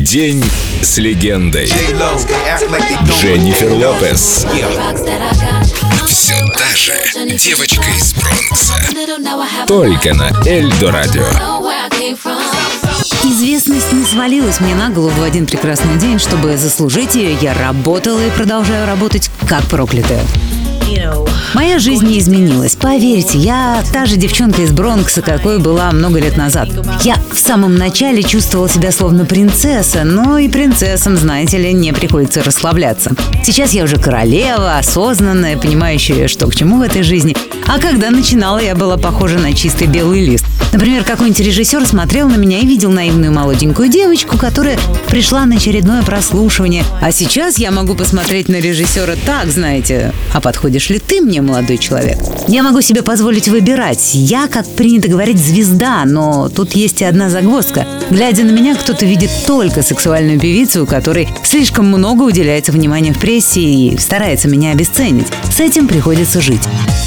День с легендой. Дженнифер Лопес. Все та же девочка из Бронкса. Только на Эльдо Радио. Известность не свалилась мне на голову в один прекрасный день. Чтобы заслужить ее, я работала и продолжаю работать как проклятая. Моя жизнь не изменилась. Поверьте, я та же девчонка из Бронкса, какой была много лет назад. Я в самом начале чувствовала себя словно принцесса, но и принцессам, знаете ли, не приходится расслабляться. Сейчас я уже королева, осознанная, понимающая, что к чему в этой жизни. А когда начинала, я была похожа на чистый белый лист. Например, какой-нибудь режиссер смотрел на меня и видел наивную молоденькую девочку, которая пришла на очередное прослушивание. А сейчас я могу посмотреть на режиссера так, знаете, а подходишь ли ты мне, молодой человек? Я могу себе позволить выбирать. Я, как принято говорить, звезда, но тут есть и одна загвоздка. Глядя на меня, кто-то видит только сексуальную певицу, которой слишком много уделяется внимания в прессе и старается меня обесценить. С этим приходится жить.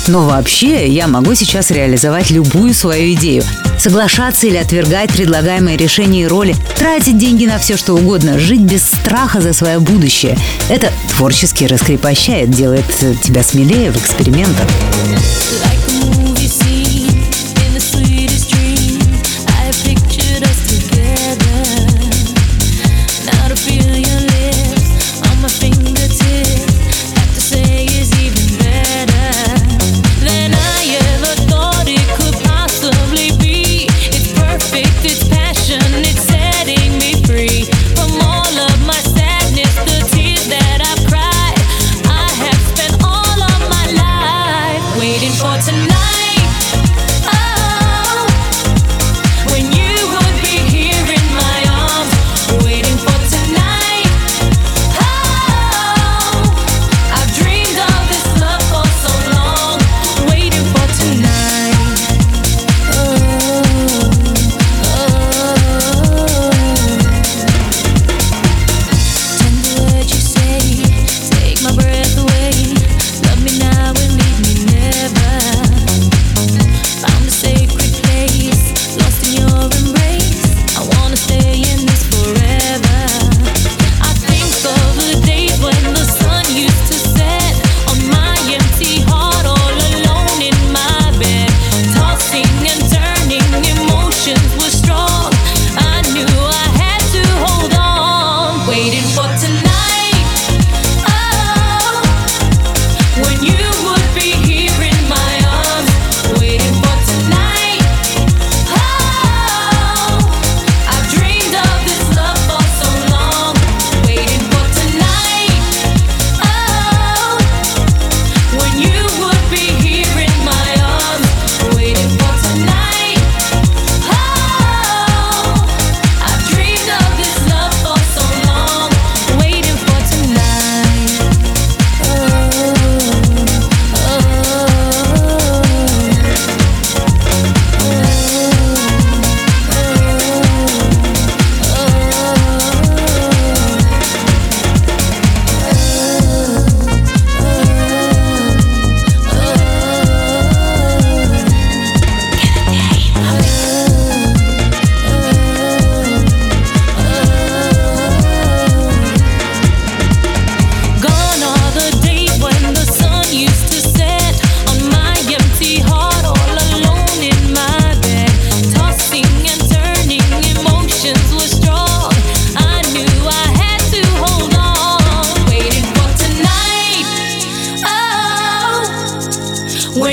Но вообще я могу сейчас реализовать любую свою идею. Соглашаться или отвергать предлагаемые решения и роли, тратить деньги на все что угодно, жить без страха за свое будущее. Это творчески раскрепощает, делает тебя смелее в экспериментах.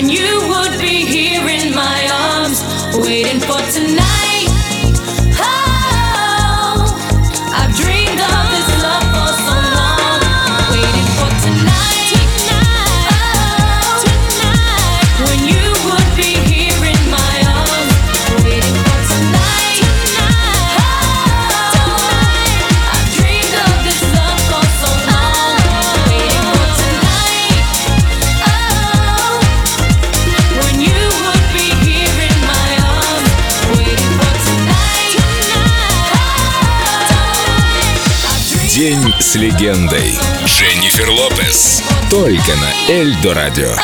When you would be here in my arms, waiting for tonight. День с легендой. Дженнифер Лопес. Только на Эльдо Радио.